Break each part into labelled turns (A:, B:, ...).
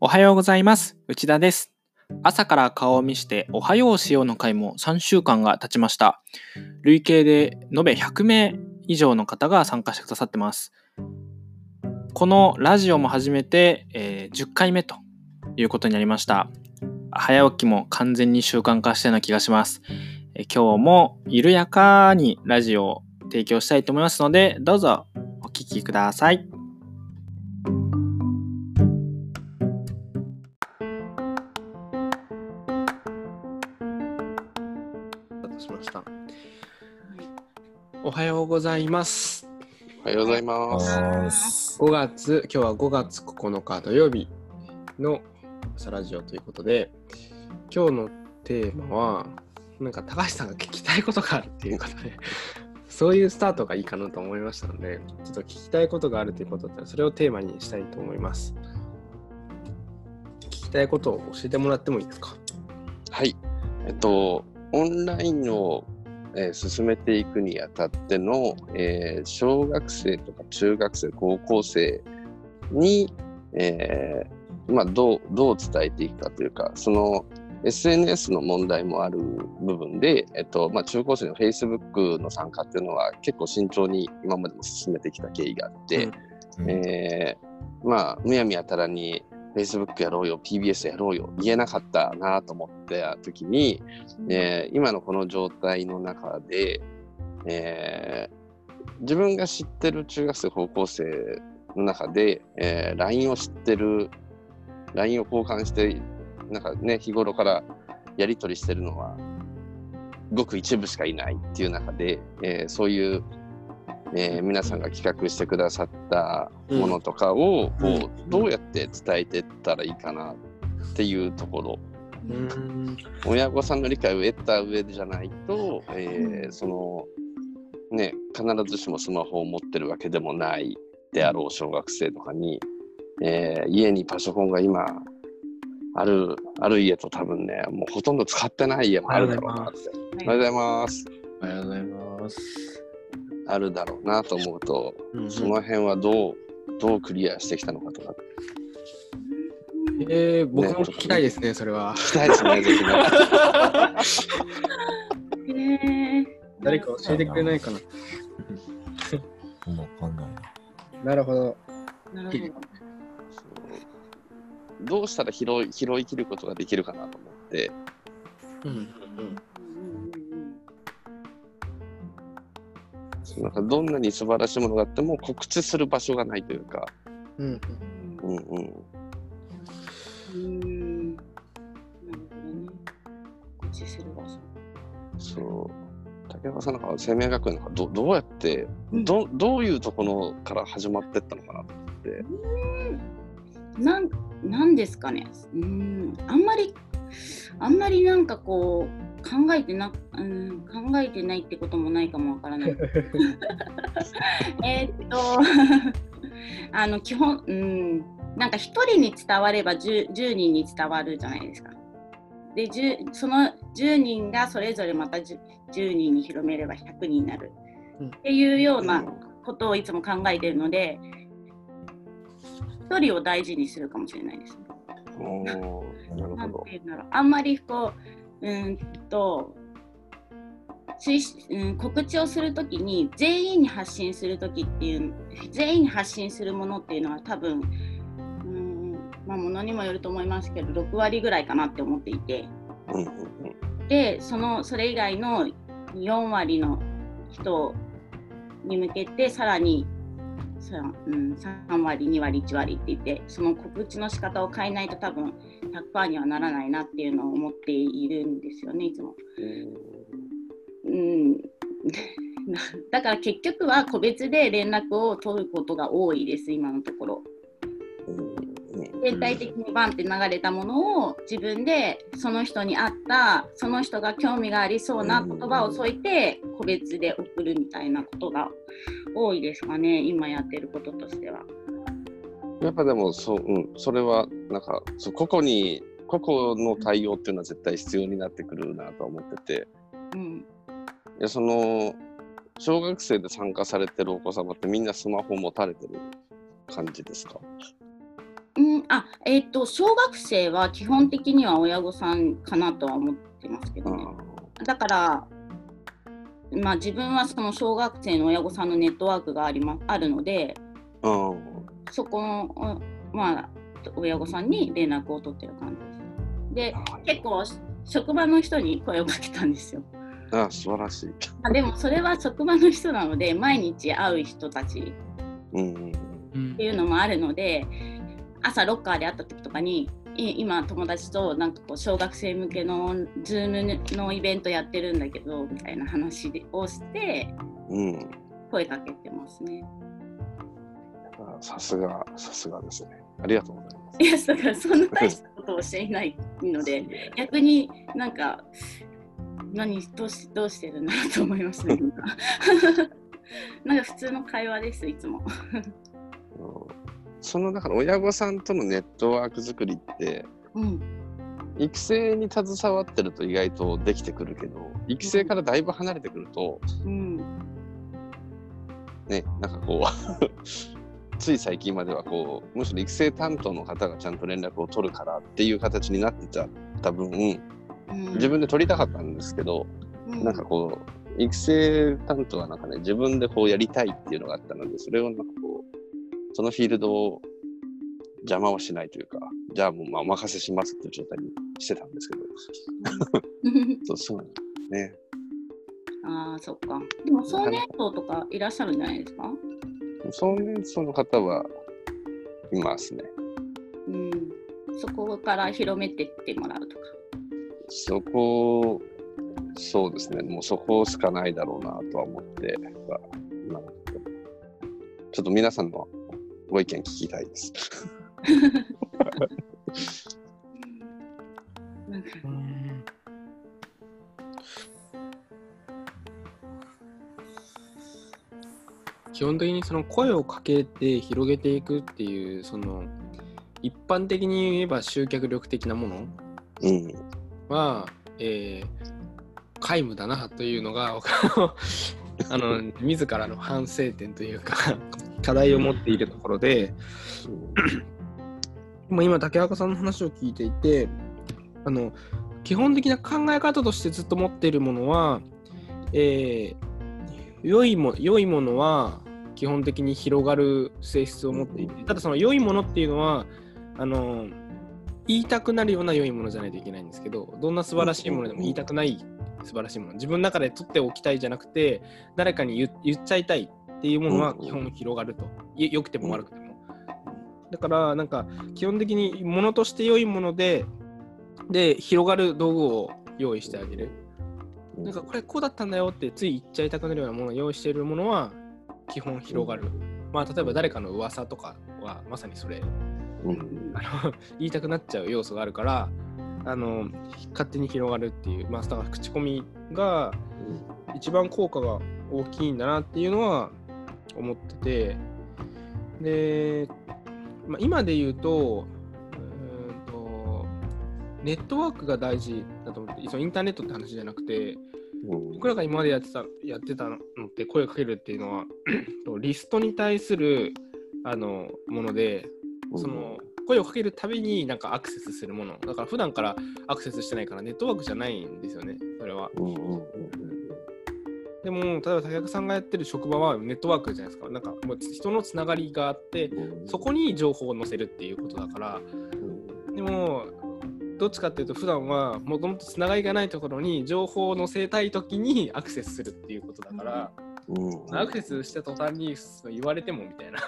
A: おはようございます。内田です。朝から顔を見しておはようしようの会も3週間が経ちました。累計で延べ100名以上の方が参加してくださってます。このラジオも始めて、えー10回目ということになりました。早起きも完全に習慣化したような気がします。え今日も緩やかにラジオを提供したいと思いますので、どうぞお聞きください。しました。おはようございます。
B: おはようございます。
C: ます。
A: 5月、今日は5月9日土曜日の朝ラジオということで、今日のテーマは、なんか高橋さんが聞きたいことがあるっていうことで、そういうスタートがいいかなと思いましたので、ちょっと聞きたいことがあるということで、それをテーマにしたいと思います。聞きたいことを教えてもらってもいいですか？
B: はい。えっと、オンラインを、えー進めていくにあたっての、えー小学生とか中学生、高校生に、えーまあ、どう、どう伝えていくかというか、その SNS の問題もある部分で、えっと、まあ、中高生の Facebook の参加っていうのは結構慎重に今までも進めてきた経緯があって、
C: うん。
B: えーまあ、むやみやたらに Facebook やろうよ、PBS やろうよ、言えなかったなと思った時に、えー今のこの状態の中で、えー自分が知ってる中学生、高校生の中で、えー LINE を知ってる、LINE を交換して、なんかね、日頃からやり取りしてるのは、ごく一部しかいないっていう中で、えーそういう、えー皆さんが企画してくださったものとかを、
A: うん。
B: こうどうやって伝えていったらいいかなっていうところ、
A: うん。
B: 親御さんの理解を得た上じゃないと、えーそのね必ずしもスマホを持ってるわけでもないであろう小学生とかに、えー家にパソコンが今あるある家と多分ねもうほとんど使ってない家もあるだろうなって。おはようございます。
C: おはようございます。
B: あるだろうなと思うと、
A: うん
B: その辺はどうどうクリアしてきたのかとか
A: えー、僕も聞きたいですね、それは。
B: 聞きたいですね ぜひ
A: 誰か教えてくれないかな。
C: かんないな。
A: なるほど。
D: ど
B: うしたら拾い拾い切ることができるかなと思って
A: うん。
D: うん
B: なんかどんなに素晴らしいものがあっても告知する場所がないというか、
A: うん。
B: うんうん、
D: うんうん。うん。なるほどね。告知する場所。
B: そう竹岡さんなんか生命学園なんかどどうやってどどういうところから始まってったのかなと思って
D: なんなんですかね。うん。あんまりあんまりなんかこう考えてな、うん、考えてないってこともないかもわからない。えーっと あの基本、うん、なんか一人に伝われば 10, 10人に伝わるじゃないですか。で10その10人がそれぞれまた 10, 10人に広めれば100人になる
A: うん
D: っていうようなことをいつも考えているので一人を大事にするかもしれないです。
B: な
D: んていうんだろうあんまりこううーんとうん、告知をするときに全員に発信するときっていう全員に発信するものっていうのは多分うーんまあものにもよると思いますけど6割ぐらいかなって思っていて。でそのそれ以外の4割の人に向けてさらにさうん、3割2割1割って言ってその告知の仕方を変えないと多分100%にはならないなっていうのを思っているんですよねいつも。うんな だから結局は個別で連絡を取ることが多いです今のところ。全体的にバンって流れたものを自分でその人に合ったその人が興味がありそうな言葉を添えて個別で送るみたいなことが多いですかね今やってることとしては。
B: やっぱでもそう、うん、それはなんかそう個々に個々の対応っていうのは絶対必要になってくるなとは思ってて。
D: うん、
B: いやその小学生で参加されてるお子様ってみんなスマホ持たれてる感じですか？
D: うん、あ、えっ、と、小学生は基本的には親御さんかなとは思ってますけどね。だから、まあ、自分はその小学生の親御さんのネットワークがありまあるので、そこの、おまあ、親御さんに連絡を取ってる感じです。で、結構、職場の人に声をかけたんですよ。
B: あ素晴らしい。
D: あでも、それは職場の人なので、毎日会う人たちっていうのもあるので朝ロッカーで会った時とかにい今友達となんかこう小学生向けの Zoom のイベントやってるんだけどみたいな話をして
B: うん。
D: 声かけてますね。
B: あさすが、さすがですね。ありがとうございます。
D: いやだからそんな大したことをしていないので逆になんか何どうしどうしてるんだろうと思いましたね。今なんか普通の会話ですいつも。
B: うんそのだから親御さんとのネットワーク作りって
D: うん
B: 育成に携わってると意外とできてくるけど育成からだいぶ離れてくると
D: うん
B: ねなんかこうつい最近まではこうむしろ育成担当の方がちゃんと連絡を取るからっていう形になってちゃった分
D: うん。
B: 自分で取りたかったんですけど、
D: うん。
B: なんかこう育成担当はなんかね自分でこうやりたいっていうのがあったのでそれをなんかこうそのフィールドを邪魔をしないというかじゃあもうまあお任せしますっていう状態にしてたんですけど。そうそうね。
D: ああ、そっか。でも、総年層とかいらっしゃるんじゃないですか？
B: そう年層の方はいますね
D: うん。そこから広めてってもらうとか。
B: そこそうですねもうそこしかないだろうなとは思っては今ちょっと皆さんのご意見聞きたいです。
D: なんか
A: 基本的にその声をかけて広げていくっていうその一般的に言えば集客力的なもの
B: うん。
A: は、えー皆無だなというのが あの自らの反省点というか課題を持っているところで、もう今竹若さんの話を聞いていてあの基本的な考え方としてずっと持っているものは、えー良いも良いものは基本的に広がる性質を持っていてただその良いものっていうのはあの言いたくなるような良いものじゃないといけないんですけどどんな素晴らしいものでも言いたくない素晴らしいもの。自分の中で取っておきたいじゃなくて誰かに言言っちゃいたいっていうものは基本広がると。い良くても悪くても。だからなんか基本的にものとして良いものでで広がる道具を用意してあげる。なんかこれこうだったんだよってつい言っちゃいたくなるようなものを用意しているものは基本広がる。まあ例えば誰かの噂とかはまさにそれ
B: うん。
A: あの 言いたくなっちゃう要素があるからあの勝手に広がるっていう、まあ、だから口コミが一番効果が大きいんだなっていうのは思っててで、まあ、今で言うとうーんとネットワークが大事だと思ってそのインターネットって話じゃなくて僕らが今までやってたやってたのって声をかけるっていうのは リストに対するあのものでその声をかけるたびになんかアクセスするもの。だから普段からアクセスしてないからネットワークじゃないんですよねそれは。でも例えば竹中さんがやってる職場はネットワークじゃないですか。なんかもう人のつながりがあって
B: うん。
A: そこに情報を載せるっていうことだから。でもどっちかっていうと普段はもともとつながりがないところに情報を載せたいときにアクセスするっていうことだから、
B: うん。
A: アクセスした途端に言われてもみたいな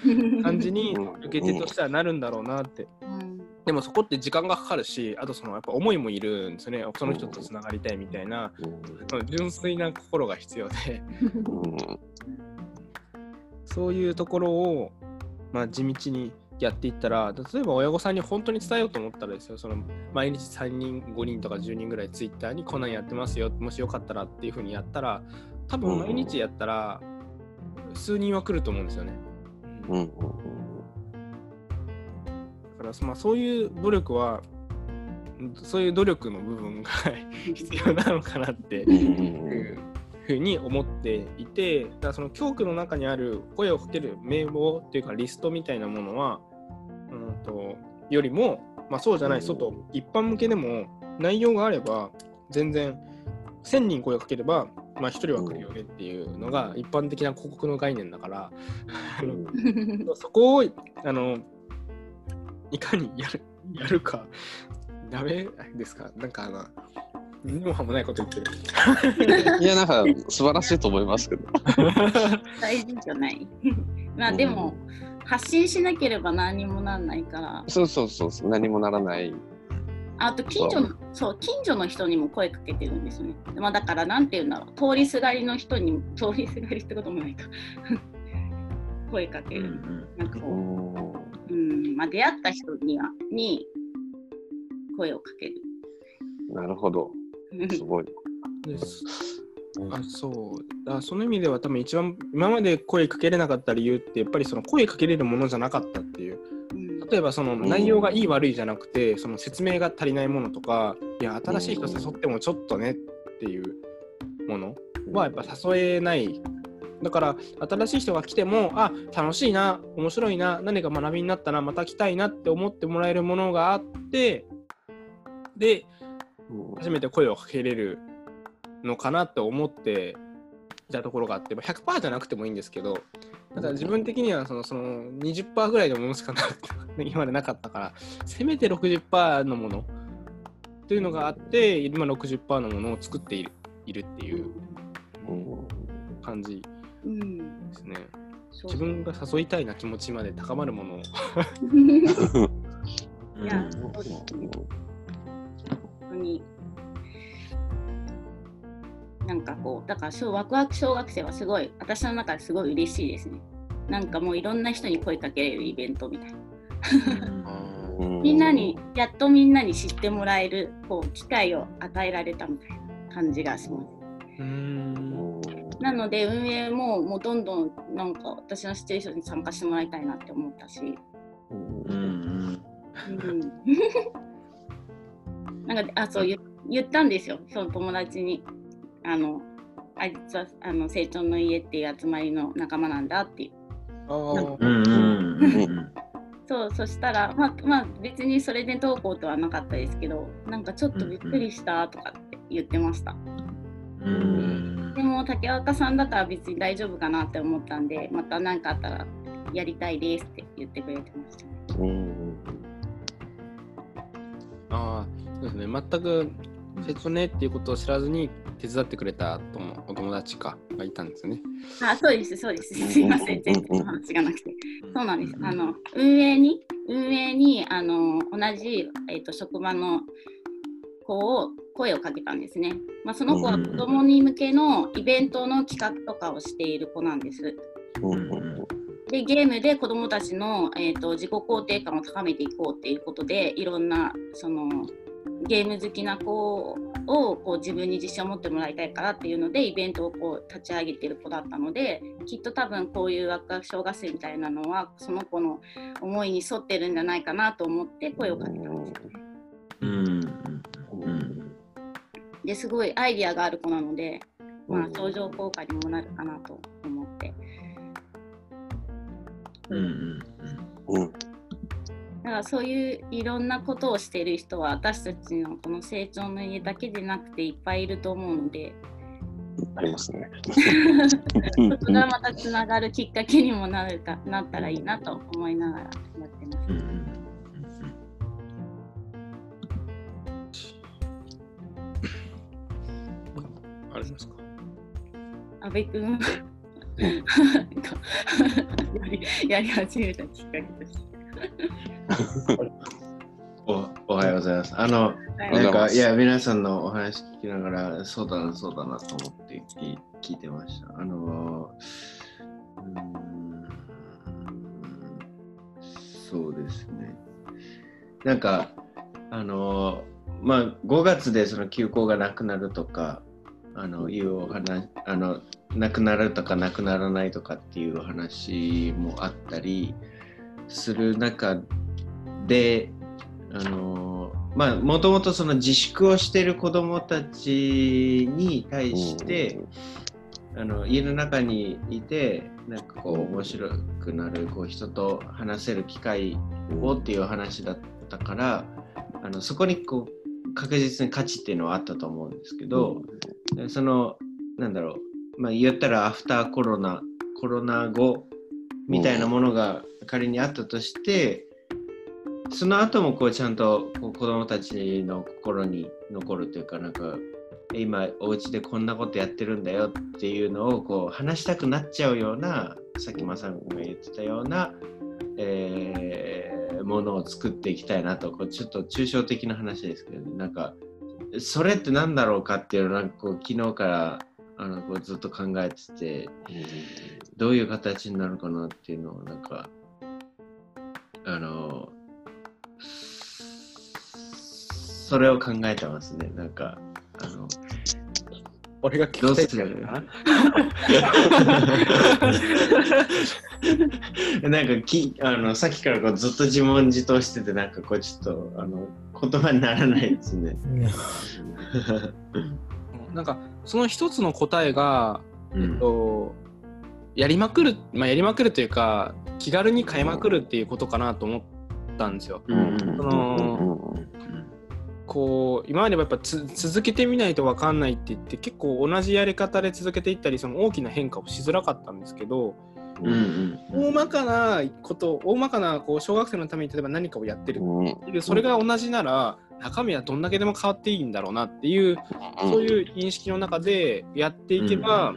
A: 感じに受け手としてはなるんだろうなって。
D: うん。
A: でもそこって時間がかかるし、あとそのやっぱ思いもいるんですよね。その人とつながりたいみたいな、その純粋な心が必要で、
B: うん。
A: そういうところを、まあ、地道にやっていったら、例えば親御さんに本当に伝えようと思ったらですよ、その毎日3人、5人とか10人ぐらいツイッターにこんなんやってますよ、もしよかったらっていうふうにやったら、多分毎日やったら、数人は来ると思うんですよね。
B: うんうん
A: だから、まあ、そういう努力は、うんそういう努力の部分が 必要なのかなって
B: うん
A: ふうに思っていて、だからその教区の中にある声をかける名簿っていうかリストみたいなものは、うんとよりも、まあ、そうじゃない外、一般向けでも内容があれば全然1000人声をかければ、まあ、1人は来るよねっていうのが一般的な広告の概念だから、そこをあのいかにやるやるかダメですか？なんかあの何もはもないこと言ってる。
B: いや、なん。か素晴らしいと思いますけど。
D: 大事じゃない。まあでも、発信しなければ何もなん。ないから。
B: そうそうそう、何もならない。
D: あと近所のそう近所の人にも声かけてるん。ですね。まあだからなん。て言うん。だろう通りすがりの人に通りすがりってこともないか声かける。なん。かこう、うん。まあ、出会った人にはに声をかける。
B: なるほど。すごい。
A: です。あそう。あその意味では多分一番今まで声かけれなかった理由ってやっぱりその声かけれるものじゃなかったっていう。
D: うん。
A: 例えばその内容がいい悪いじゃなくてその説明が足りないものとかいや新しい人誘ってもちょっとねっていうものはやっぱ誘えない。だから新しい人が来てもあ楽しいな面白いな何か学びになったなまた来たいなって思ってもらえるものがあってで
B: うん
A: 初めて声をかけれるのかなって思っていたところがあって、まあ、100%じゃなくてもいいんですけどただ自分的にはそのその20%ぐらいのものしかな 今までなかったからせめて60%のものというのがあって今60%のものを作っているいるっていう
B: うん
A: 感じ
D: うん。
A: ですね自分が誘いたいな気持ちまで高まるものを。
D: いや当に。なんかこうだから小ワクワク小学生はすごい私の中ですごい嬉しいですね。なんかもういろんな人に声かけれるイベントみたいな。みんなにやっとみんなに知ってもらえるこう機会を与えられたみたいな感じがしますなので運営ももうどんどんなんか私の知ってる人に参加してもらいたいなって思ったし、
C: うん、
D: なんかあそう言言ったんですよ。その友達に。あのあいつはあの成長の家っていう集まりの仲間なんだっていう。
A: あー。
C: うんうんうん
D: そうそしたらまあまあ別にそれでどうこうとはなかったですけどなんかちょっとびっくりしたとかって言ってました、
C: うん。
D: でも竹若さんだから別に大丈夫かなって思ったんでまた何かあったらやりたいですって言ってくれてました。ね
A: ですね全く成長ねっていうことを知らずに手伝ってくれたともお友達かがいたんですよね。
D: あ、そうです、そうです。すいません、全然話がなくて。そうなんです。あの運営に運営にあの同じえっ、と職場の子を声をかけたんですね。まあその子は子供に向けのイベントの企画とかをしている子なんです。
B: うん
D: でゲームで子どもたちの、えー、と自己肯定感を高めていこうっていうことでいろんなそのゲーム好きな子をこう自分に自信を持ってもらいたいからっていうのでイベントをこう立ち上げてる子だったのできっと多分こういうワクワク小学生みたいなのはその子の思いに沿ってるんじゃないかなと思って声をかけたんですよね。
C: うん
B: うん
D: ですごいアイディアがある子なので、まあ、相乗効果にもなるかなと思って。
C: うんうん
B: うん
D: だからそういういろんなことをしている人は私たちのこの成長の家だけでなくていっぱいいると思うので
B: ありますね。
D: そこがまたつながるきっかけにもなるかなったらいいなと思いながらやってます。
C: うんうん
A: ありますか？
D: 阿部君 やり始めたきっかけとして。
C: おおはようございます。あの、
D: はい
C: なんか、いや、皆さんのお話聞きながら、そうだな、そうだなと思って聞聞いてました。あの、うーんそうですね。なんか、あの、まあ、5月でその休校がなくなるとか、あの、いうお話、あの、なくなるとかなくならないとかっていうお話もあったりする中で、あのまあもともとその自粛をしている子どもたちに対して、あの家の中にいてなんかこう面白くなるこう人と話せる機会をっていう話だったからあのそこにこう確実に価値っていうのはあったと思うんですけど、でそのなんだろうまあ言ったらアフターコロナコロナ後みたいなものが仮にあったとして、その後もこうちゃんとこう子供たちの心に残るというかなんか今お家でこんなことやってるんだよっていうのをこう話したくなっちゃうようなさっきまさんが言ってたような、えーものを作っていきたいなとこうちょっと抽象的な話ですけど、ね、なんかそれって何だろうかっていうのをなんかこう昨日からあのこうずっと考えててどういう形になるかなっていうのをなんかあのそれを考えてますねなんかあの
A: 俺が聞きたいってやつだな。
C: なんかきあのさっきからこうずっと自問自答しててなんかこうちょっとあの言葉にならないですね。
A: なんかその一つの答えが、えっ
C: うん
A: と、やりまくる、まあ、やりまくるというか気軽に変えまくるっていうことかなと思ったんですよ。
C: うん。
A: そのこう今までもやっぱつ続けてみないと分かんないって言って結構同じやり方で続けていったりその大きな変化をしづらかったんですけど
C: うんうん
A: 大まかなこと大まかなこう小学生のために例えば何かをやってる。それが同じなら中身はどんだけでも変わっていいんだろうなっていうそういう認識の中でやっていけば、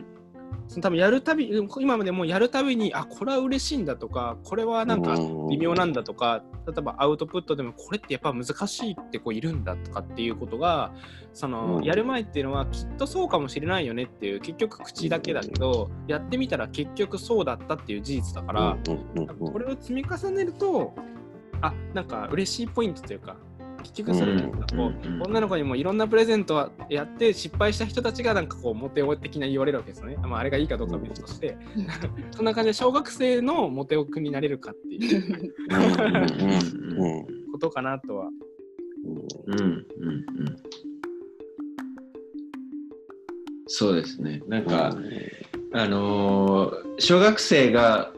A: その多分やるたび今までもやるたびにあこれは嬉しいんだとかこれはなんか微妙なんだとか例えばアウトプットでもこれってやっぱ難しいってこういるんだとかっていうことがその、
B: うん。
A: やる前っていうのはきっとそうかもしれないよねっていう結局口だけだけど、やってみたら結局そうだったっていう事実だから、これを積み重ねるとあなんか嬉しいポイントというか結局それなんかこう、女の子にもいろんなプレゼントはやって失敗した人たちがなんかこうモテ男的な言われるわけですよね。まあ、あれがいいかどうかは別としてそんな感じで小学生のモテ男になれるかっていうことかなとは。
C: うんうんうんそうですね。なんか、あのー小学生が、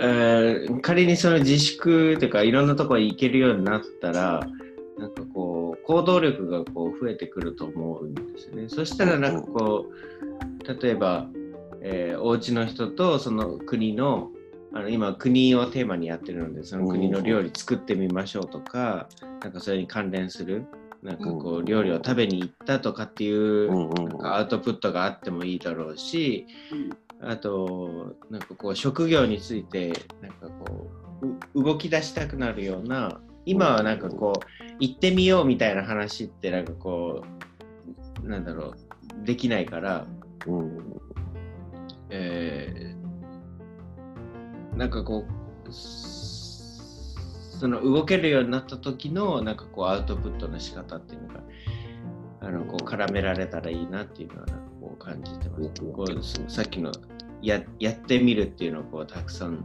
C: えー仮にその自粛というかいろんなところに行けるようになったら行動力がこう増えてくると思うんですよね。そしたらなんかこう例えば、えーお家の人とその国のあの今国をテーマにやってるのでその国の料理作ってみましょうとかなんかそれに関連するなんかこう料理を食べに行ったとかっていうなんかアウトプットがあってもいいだろうし、あとなんかこう職業についてなんかこうう動き出したくなるような今はなんかこう行ってみようみたいな話ってなんかこうなんだろうできないから、えーなんかこうその動けるようになった時のなんかこうアウトプットの仕方っていうのがあのこう絡められたらいいなっていうのはなんかこう感じてます。こうそさっきのややってみるっていうのをこうたくさん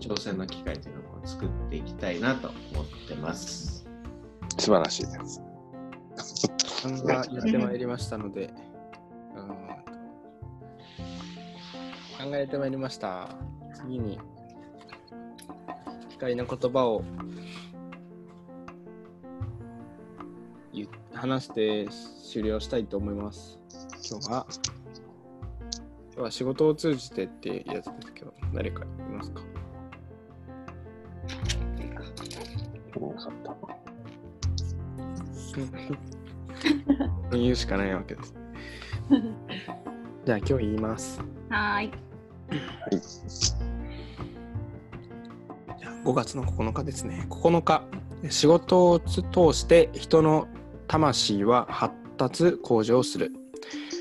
C: 挑戦の機会っていうのを作っていきたいなと思ってます。
B: 素晴らしいです。
A: がやってまいりましたので、うん考えてまいりました。次に、機械の言葉を話して終了したいと思います。今日は、今日は仕事を通じてってやつですけど、誰かい
B: よかった
A: 言うしかないわけです。じゃあ今日言います。
D: はーい。
A: 5月の9日ですね。9日、仕事を通して人の魂は発達向上する。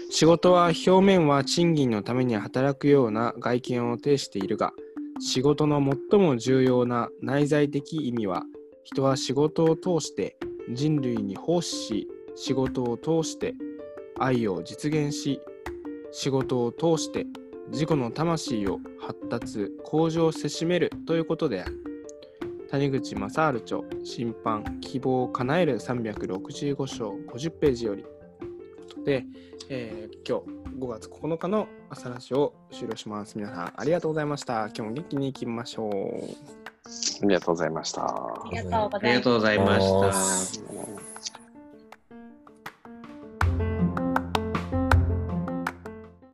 A: 仕事は表面は賃金のために働くような外見を呈しているが、仕事の最も重要な内在的意味は、人は仕事を通して人類に奉仕し仕事を通して愛を実現し仕事を通して自己の魂を発達向上せしめるということである。谷口正治著審判希望を叶える365章50ページより。で、えー、今日5月9日の朝ラジオを終了します。皆さんありがとうございました。今日も元気にいきましょう。
B: ありがとうございました。
D: ありがとうございま
C: した。